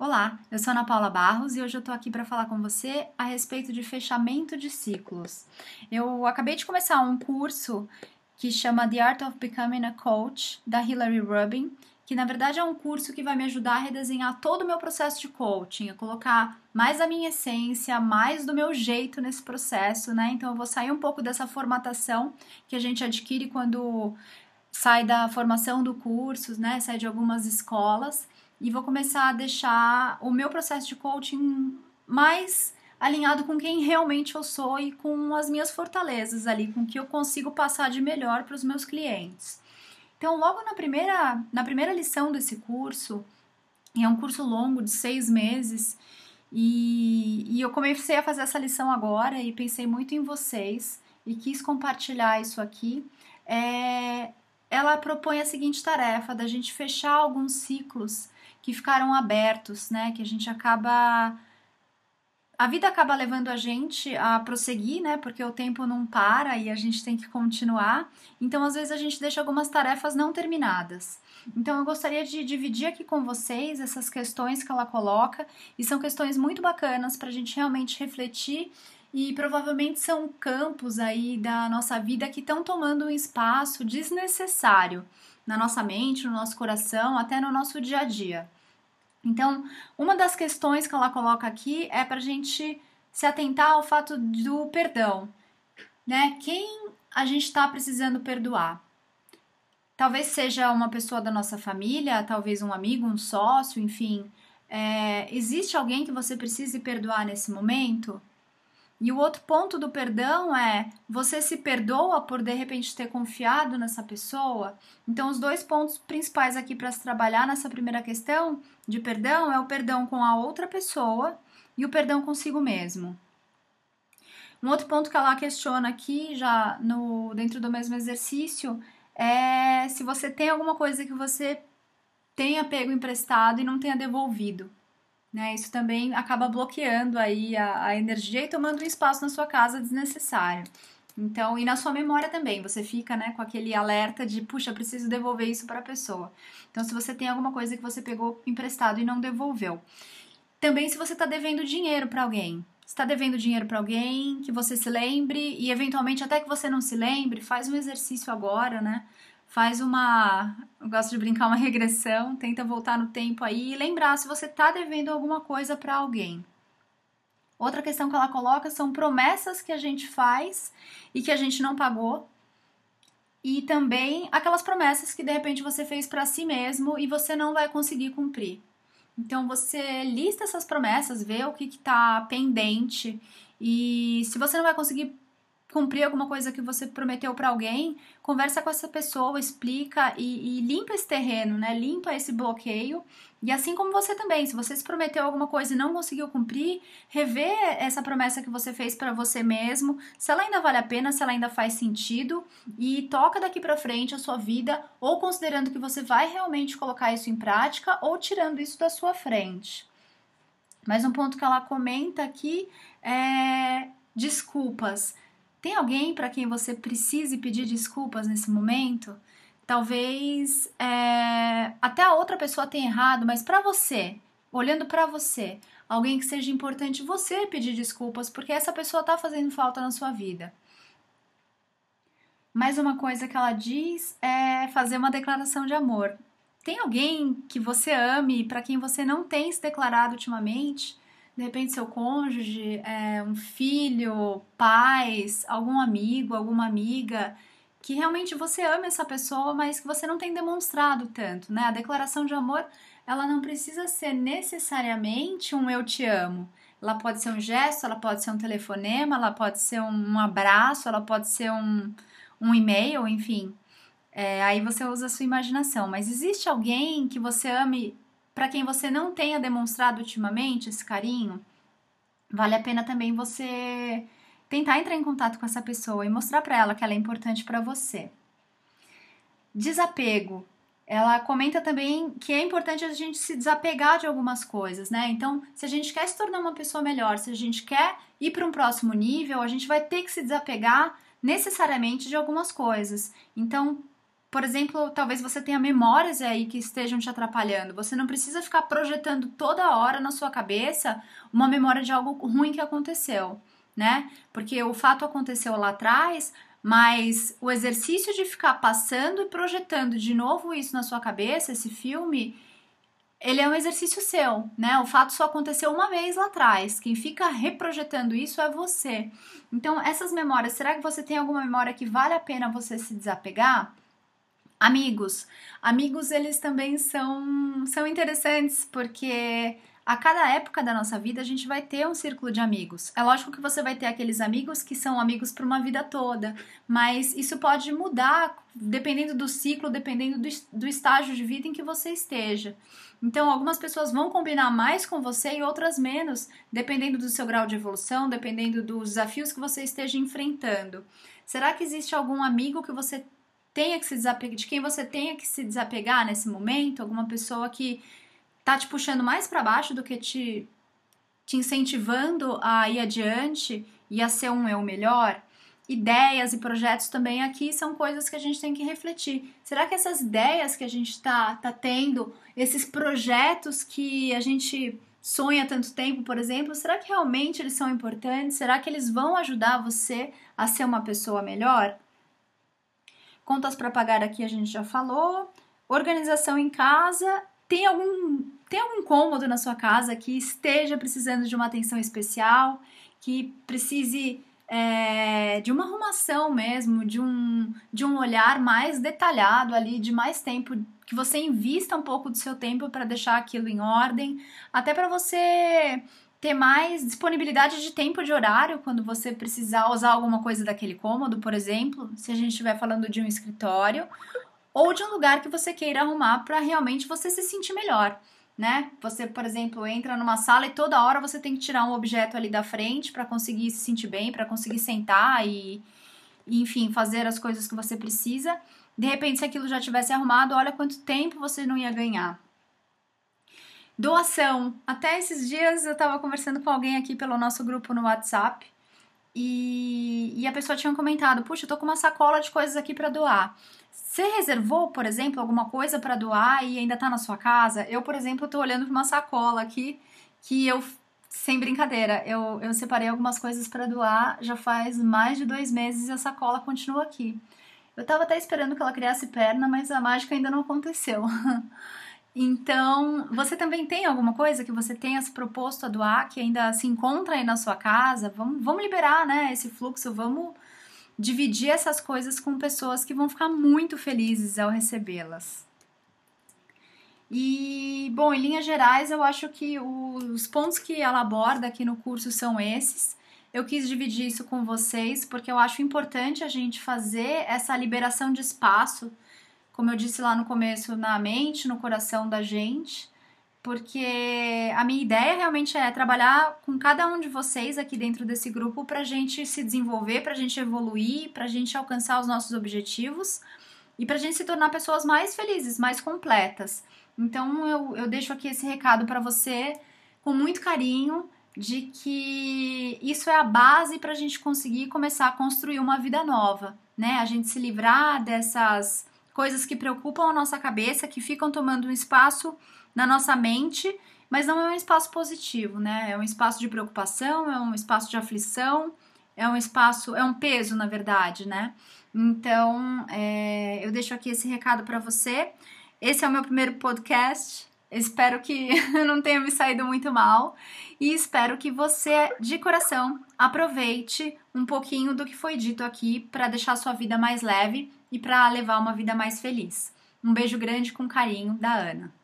Olá, eu sou Ana Paula Barros e hoje eu tô aqui para falar com você a respeito de fechamento de ciclos. Eu acabei de começar um curso que chama The Art of Becoming a Coach, da Hilary Rubin, que na verdade é um curso que vai me ajudar a redesenhar todo o meu processo de coaching, a colocar mais a minha essência, mais do meu jeito nesse processo, né? Então eu vou sair um pouco dessa formatação que a gente adquire quando sai da formação do curso, né? Sai de algumas escolas e vou começar a deixar o meu processo de coaching mais alinhado com quem realmente eu sou e com as minhas fortalezas ali, com o que eu consigo passar de melhor para os meus clientes. Então, logo na primeira, na primeira lição desse curso, e é um curso longo de seis meses, e, e eu comecei a fazer essa lição agora e pensei muito em vocês e quis compartilhar isso aqui. É, ela propõe a seguinte tarefa da gente fechar alguns ciclos que ficaram abertos, né? Que a gente acaba a vida acaba levando a gente a prosseguir, né? Porque o tempo não para e a gente tem que continuar. Então, às vezes, a gente deixa algumas tarefas não terminadas. Então, eu gostaria de dividir aqui com vocês essas questões que ela coloca, e são questões muito bacanas para a gente realmente refletir. E provavelmente são campos aí da nossa vida que estão tomando um espaço desnecessário na nossa mente, no nosso coração, até no nosso dia a dia. Então, uma das questões que ela coloca aqui é para a gente se atentar ao fato do perdão, né? Quem a gente está precisando perdoar? Talvez seja uma pessoa da nossa família, talvez um amigo, um sócio, enfim. É, existe alguém que você precise perdoar nesse momento? E o outro ponto do perdão é: você se perdoa por de repente ter confiado nessa pessoa? Então, os dois pontos principais aqui para se trabalhar nessa primeira questão de perdão é o perdão com a outra pessoa e o perdão consigo mesmo. Um outro ponto que ela questiona aqui, já no dentro do mesmo exercício, é se você tem alguma coisa que você tenha pego emprestado e não tenha devolvido. Né? Isso também acaba bloqueando aí a, a energia e tomando um espaço na sua casa desnecessário. Então, e na sua memória também, você fica, né, com aquele alerta de, puxa, preciso devolver isso para a pessoa. Então, se você tem alguma coisa que você pegou emprestado e não devolveu. Também se você está devendo dinheiro para alguém. está devendo dinheiro para alguém, que você se lembre e eventualmente até que você não se lembre, faz um exercício agora, né? Faz uma. Eu gosto de brincar uma regressão, tenta voltar no tempo aí e lembrar se você está devendo alguma coisa para alguém. Outra questão que ela coloca são promessas que a gente faz e que a gente não pagou. E também aquelas promessas que de repente você fez para si mesmo e você não vai conseguir cumprir. Então você lista essas promessas, vê o que está pendente e se você não vai conseguir cumprir alguma coisa que você prometeu para alguém, conversa com essa pessoa, explica e, e, limpa esse terreno, né? Limpa esse bloqueio. E assim como você também, se você se prometeu alguma coisa e não conseguiu cumprir, rever essa promessa que você fez para você mesmo, se ela ainda vale a pena, se ela ainda faz sentido e toca daqui para frente a sua vida, ou considerando que você vai realmente colocar isso em prática ou tirando isso da sua frente. Mais um ponto que ela comenta aqui é desculpas. Tem alguém para quem você precise pedir desculpas nesse momento? Talvez é, até a outra pessoa tenha errado, mas para você, olhando para você, alguém que seja importante você pedir desculpas, porque essa pessoa está fazendo falta na sua vida. Mais uma coisa que ela diz é fazer uma declaração de amor. Tem alguém que você ame, para quem você não tem se declarado ultimamente? De repente seu cônjuge, é, um filho, pais, algum amigo, alguma amiga, que realmente você ama essa pessoa, mas que você não tem demonstrado tanto, né? A declaração de amor, ela não precisa ser necessariamente um eu te amo. Ela pode ser um gesto, ela pode ser um telefonema, ela pode ser um abraço, ela pode ser um, um e-mail, enfim. É, aí você usa a sua imaginação. Mas existe alguém que você ame para quem você não tenha demonstrado ultimamente esse carinho, vale a pena também você tentar entrar em contato com essa pessoa e mostrar para ela que ela é importante para você. Desapego. Ela comenta também que é importante a gente se desapegar de algumas coisas, né? Então, se a gente quer se tornar uma pessoa melhor, se a gente quer ir para um próximo nível, a gente vai ter que se desapegar necessariamente de algumas coisas. Então, por exemplo, talvez você tenha memórias aí que estejam te atrapalhando. Você não precisa ficar projetando toda hora na sua cabeça uma memória de algo ruim que aconteceu, né? Porque o fato aconteceu lá atrás, mas o exercício de ficar passando e projetando de novo isso na sua cabeça, esse filme, ele é um exercício seu, né? O fato só aconteceu uma vez lá atrás. Quem fica reprojetando isso é você. Então, essas memórias, será que você tem alguma memória que vale a pena você se desapegar? Amigos. Amigos, eles também são, são interessantes porque a cada época da nossa vida a gente vai ter um círculo de amigos. É lógico que você vai ter aqueles amigos que são amigos para uma vida toda, mas isso pode mudar dependendo do ciclo, dependendo do, do estágio de vida em que você esteja. Então, algumas pessoas vão combinar mais com você e outras menos, dependendo do seu grau de evolução, dependendo dos desafios que você esteja enfrentando. Será que existe algum amigo que você tenha que se desapegar, de quem você tenha que se desapegar nesse momento? Alguma pessoa que tá te puxando mais para baixo do que te, te incentivando a ir adiante e a ser um eu melhor? Ideias e projetos também aqui são coisas que a gente tem que refletir. Será que essas ideias que a gente está tá tendo, esses projetos que a gente sonha tanto tempo, por exemplo, será que realmente eles são importantes? Será que eles vão ajudar você a ser uma pessoa melhor? Contas para pagar aqui a gente já falou. Organização em casa. Tem algum tem algum cômodo na sua casa que esteja precisando de uma atenção especial, que precise é, de uma arrumação mesmo, de um, de um olhar mais detalhado ali, de mais tempo, que você invista um pouco do seu tempo para deixar aquilo em ordem, até para você ter mais disponibilidade de tempo de horário quando você precisar usar alguma coisa daquele cômodo, por exemplo, se a gente estiver falando de um escritório, ou de um lugar que você queira arrumar para realmente você se sentir melhor né? Você, por exemplo, entra numa sala e toda hora você tem que tirar um objeto ali da frente para conseguir se sentir bem, para conseguir sentar e, enfim, fazer as coisas que você precisa. De repente, se aquilo já tivesse arrumado, olha quanto tempo você não ia ganhar. Doação. Até esses dias eu estava conversando com alguém aqui pelo nosso grupo no WhatsApp e, e a pessoa tinha comentado: Puxa, eu tô com uma sacola de coisas aqui para doar. Você reservou, por exemplo, alguma coisa para doar e ainda está na sua casa? Eu, por exemplo, estou olhando para uma sacola aqui que eu, sem brincadeira, eu, eu separei algumas coisas para doar já faz mais de dois meses e a sacola continua aqui. Eu estava até esperando que ela criasse perna, mas a mágica ainda não aconteceu. então, você também tem alguma coisa que você tenha se proposto a doar que ainda se encontra aí na sua casa? Vamos, vamos liberar né, esse fluxo, vamos dividir essas coisas com pessoas que vão ficar muito felizes ao recebê-las. E, bom, em linhas gerais, eu acho que os pontos que ela aborda aqui no curso são esses. Eu quis dividir isso com vocês porque eu acho importante a gente fazer essa liberação de espaço, como eu disse lá no começo, na mente, no coração da gente, porque a minha ideia realmente é trabalhar com cada um de vocês aqui dentro desse grupo para a gente se desenvolver, para a gente evoluir, para a gente alcançar os nossos objetivos e para a gente se tornar pessoas mais felizes, mais completas. Então eu, eu deixo aqui esse recado para você com muito carinho de que isso é a base para a gente conseguir começar a construir uma vida nova, né? A gente se livrar dessas coisas que preocupam a nossa cabeça, que ficam tomando um espaço na nossa mente, mas não é um espaço positivo, né? É um espaço de preocupação, é um espaço de aflição, é um espaço, é um peso, na verdade, né? Então, é, eu deixo aqui esse recado para você. Esse é o meu primeiro podcast. Espero que não tenha me saído muito mal e espero que você, de coração, aproveite um pouquinho do que foi dito aqui para deixar sua vida mais leve e para levar uma vida mais feliz. Um beijo grande com carinho da Ana.